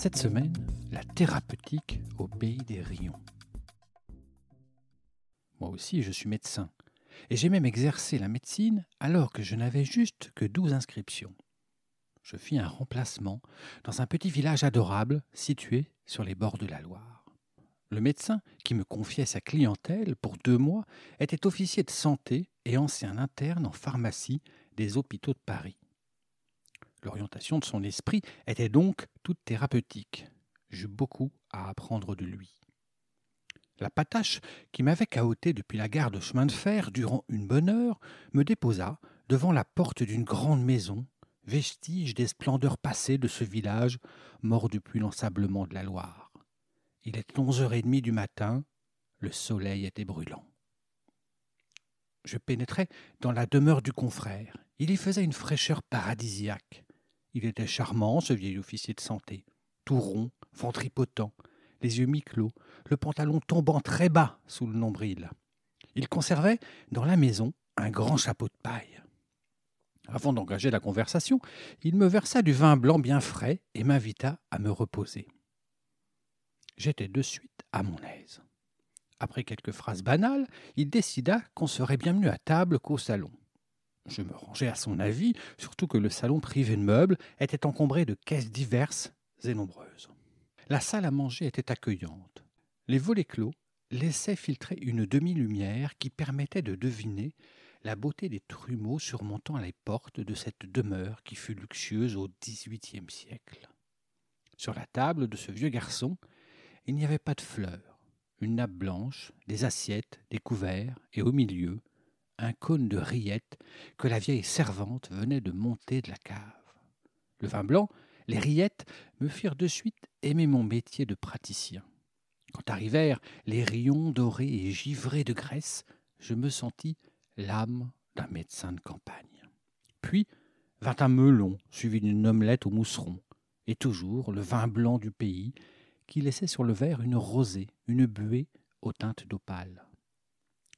Cette semaine, la thérapeutique au pays des rayons. Moi aussi, je suis médecin, et j'ai même exercé la médecine alors que je n'avais juste que douze inscriptions. Je fis un remplacement dans un petit village adorable situé sur les bords de la Loire. Le médecin qui me confiait sa clientèle pour deux mois était officier de santé et ancien interne en pharmacie des hôpitaux de Paris. L'orientation de son esprit était donc toute thérapeutique. J'eus beaucoup à apprendre de lui. La patache, qui m'avait cahoté depuis la gare de chemin de fer durant une bonne heure, me déposa devant la porte d'une grande maison, vestige des splendeurs passées de ce village mort depuis l'ensablement de la Loire. Il était onze heures et demie du matin, le soleil était brûlant. Je pénétrai dans la demeure du confrère. Il y faisait une fraîcheur paradisiaque. Il était charmant, ce vieil officier de santé, tout rond, ventripotent, les yeux mi-clos, le pantalon tombant très bas sous le nombril. Il conservait dans la maison un grand chapeau de paille. Avant d'engager la conversation, il me versa du vin blanc bien frais et m'invita à me reposer j'étais de suite à mon aise. Après quelques phrases banales, il décida qu'on serait bien mieux à table qu'au salon. Je me rangeai à son avis, surtout que le salon privé de meubles était encombré de caisses diverses et nombreuses. La salle à manger était accueillante. Les volets clos laissaient filtrer une demi-lumière qui permettait de deviner la beauté des trumeaux surmontant les portes de cette demeure qui fut luxueuse au XVIIIe siècle. Sur la table de ce vieux garçon, il n'y avait pas de fleurs, une nappe blanche, des assiettes, des couverts, et au milieu, un cône de rillettes que la vieille servante venait de monter de la cave. Le vin blanc, les rillettes me firent de suite aimer mon métier de praticien. Quand arrivèrent les rayons dorés et givrés de graisse, je me sentis l'âme d'un médecin de campagne. Puis vint un melon suivi d'une omelette au mousseron, et toujours le vin blanc du pays qui laissait sur le verre une rosée, une buée aux teintes d'opale.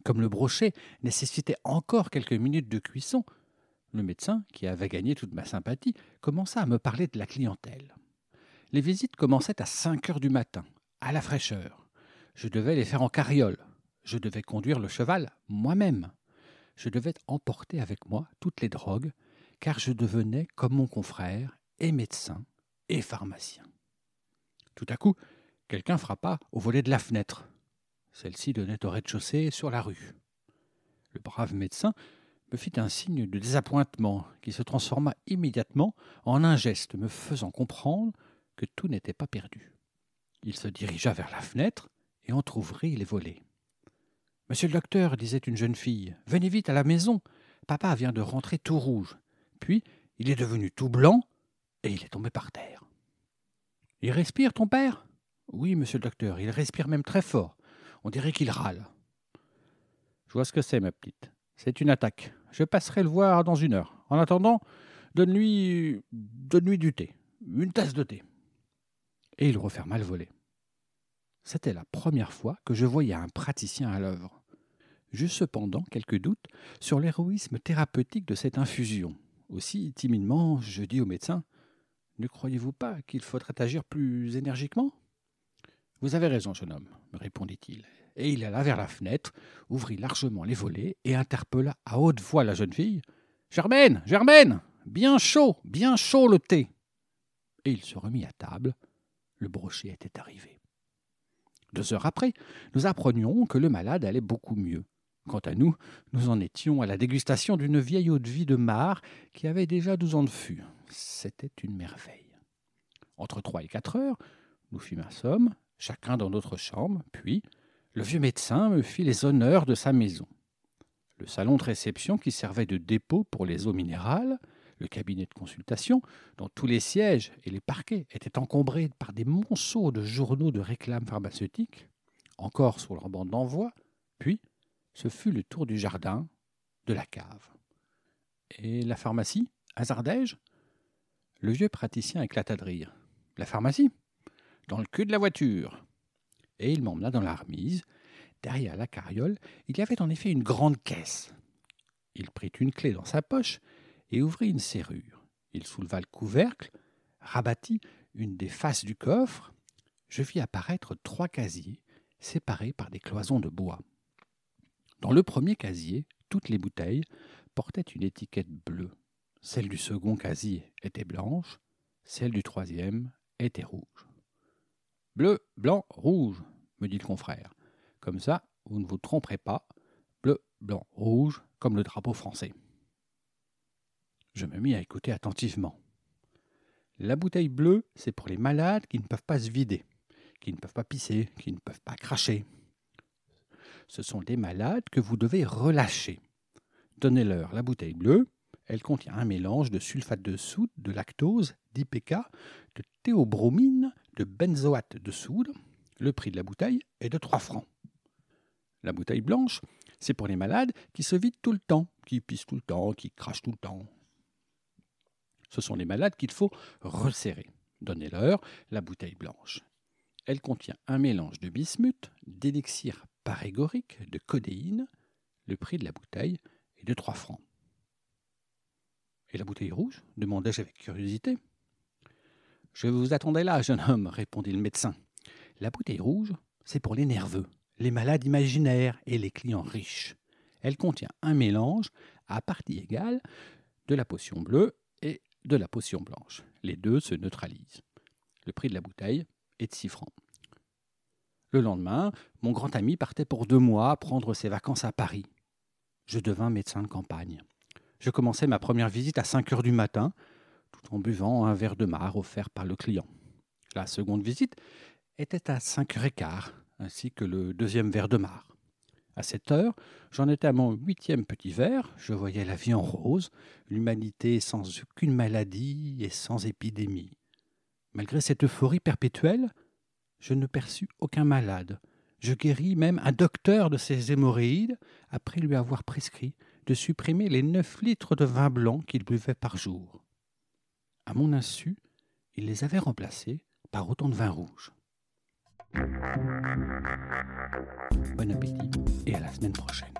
Comme le brochet nécessitait encore quelques minutes de cuisson, le médecin, qui avait gagné toute ma sympathie, commença à me parler de la clientèle. Les visites commençaient à cinq heures du matin, à la fraîcheur. Je devais les faire en carriole. Je devais conduire le cheval moi-même. Je devais emporter avec moi toutes les drogues, car je devenais, comme mon confrère, et médecin et pharmacien. Tout à coup, quelqu'un frappa au volet de la fenêtre. Celle-ci donnait au rez-de-chaussée sur la rue. Le brave médecin me fit un signe de désappointement qui se transforma immédiatement en un geste me faisant comprendre que tout n'était pas perdu. Il se dirigea vers la fenêtre et entr'ouvrit les volets. Monsieur le docteur, disait une jeune fille, venez vite à la maison. Papa vient de rentrer tout rouge. Puis il est devenu tout blanc et il est tombé par terre. Il respire, ton père Oui, monsieur le docteur, il respire même très fort. On dirait qu'il râle. Je vois ce que c'est, ma petite. C'est une attaque. Je passerai le voir dans une heure. En attendant, donne-lui. donne-lui du thé. Une tasse de thé. Et il referma le volet. C'était la première fois que je voyais un praticien à l'œuvre. J'eus cependant quelques doutes sur l'héroïsme thérapeutique de cette infusion. Aussi, timidement, je dis au médecin ne croyez-vous pas qu'il faudrait agir plus énergiquement? Vous avez raison, jeune homme, me répondit-il. Et il alla vers la fenêtre, ouvrit largement les volets et interpella à haute voix la jeune fille. Germaine, Germaine Bien chaud, bien chaud le thé Et il se remit à table. Le brochet était arrivé. Deux heures après, nous apprenions que le malade allait beaucoup mieux. Quant à nous, nous en étions à la dégustation d'une vieille eau-de-vie de Mar qui avait déjà douze ans de fût. C'était une merveille. Entre trois et quatre heures, nous fûmes un somme, chacun dans notre chambre, puis le vieux médecin me fit les honneurs de sa maison. Le salon de réception qui servait de dépôt pour les eaux minérales, Le cabinet de consultation, dont tous les sièges et les parquets étaient encombrés par des monceaux de journaux de réclame pharmaceutique, encore sur leur bande d'envoi, puis ce fut le tour du jardin, de la cave. Et la pharmacie? Hasardai-je? Le vieux praticien éclata de rire. La pharmacie? Dans le cul de la voiture. Et il m'emmena dans la remise. Derrière la carriole, il y avait en effet une grande caisse. Il prit une clé dans sa poche et ouvrit une serrure. Il souleva le couvercle, rabattit une des faces du coffre. Je vis apparaître trois casiers séparés par des cloisons de bois. Dans le premier casier, toutes les bouteilles portaient une étiquette bleue. Celle du second casier était blanche, celle du troisième était rouge. Bleu, blanc, rouge, me dit le confrère. Comme ça, vous ne vous tromperez pas. Bleu, blanc, rouge, comme le drapeau français. Je me mis à écouter attentivement. La bouteille bleue, c'est pour les malades qui ne peuvent pas se vider, qui ne peuvent pas pisser, qui ne peuvent pas cracher. Ce sont des malades que vous devez relâcher. Donnez-leur la bouteille bleue. Elle contient un mélange de sulfate de soude, de lactose, d'IPK, de théobromine, de benzoate de soude. Le prix de la bouteille est de 3 francs. La bouteille blanche, c'est pour les malades qui se vident tout le temps, qui pissent tout le temps, qui crachent tout le temps. Ce sont les malades qu'il faut resserrer. Donnez-leur la bouteille blanche. Elle contient un mélange de bismuth, d'élixir parégorique, de codéine. Le prix de la bouteille est de 3 francs. Et la bouteille rouge demandai-je avec curiosité. Je vous attendais là, jeune homme, répondit le médecin. La bouteille rouge, c'est pour les nerveux, les malades imaginaires et les clients riches. Elle contient un mélange à partie égale de la potion bleue et de la potion blanche. Les deux se neutralisent. Le prix de la bouteille est de 6 francs. Le lendemain, mon grand ami partait pour deux mois prendre ses vacances à Paris. Je devins médecin de campagne. Je commençai ma première visite à 5 heures du matin, tout en buvant un verre de marc offert par le client. La seconde visite était à 5 heures et quart, ainsi que le deuxième verre de marc. À cette heure, j'en étais à mon huitième petit verre, je voyais la vie en rose, l'humanité sans aucune maladie et sans épidémie. Malgré cette euphorie perpétuelle, je ne perçus aucun malade. Je guéris même un docteur de ses hémorroïdes après lui avoir prescrit de supprimer les neuf litres de vin blanc qu'il buvait par jour. À mon insu, il les avait remplacés par autant de vin rouge. Bon appétit et à la semaine prochaine.